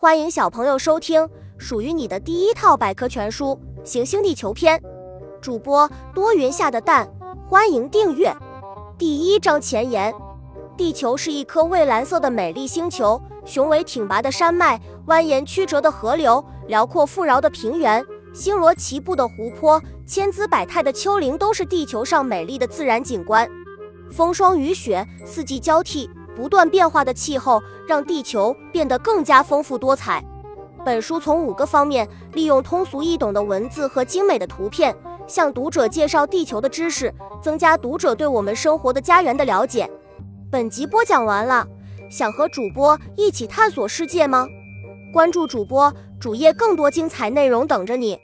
欢迎小朋友收听属于你的第一套百科全书《行星地球篇》，主播多云下的蛋，欢迎订阅。第一章前言：地球是一颗蔚蓝色的美丽星球，雄伟挺拔的山脉、蜿蜒曲折的河流、辽阔富饶的平原、星罗棋布的湖泊、千姿百态的丘陵，都是地球上美丽的自然景观。风霜雨雪，四季交替。不断变化的气候让地球变得更加丰富多彩。本书从五个方面，利用通俗易懂的文字和精美的图片，向读者介绍地球的知识，增加读者对我们生活的家园的了解。本集播讲完了，想和主播一起探索世界吗？关注主播主页，更多精彩内容等着你。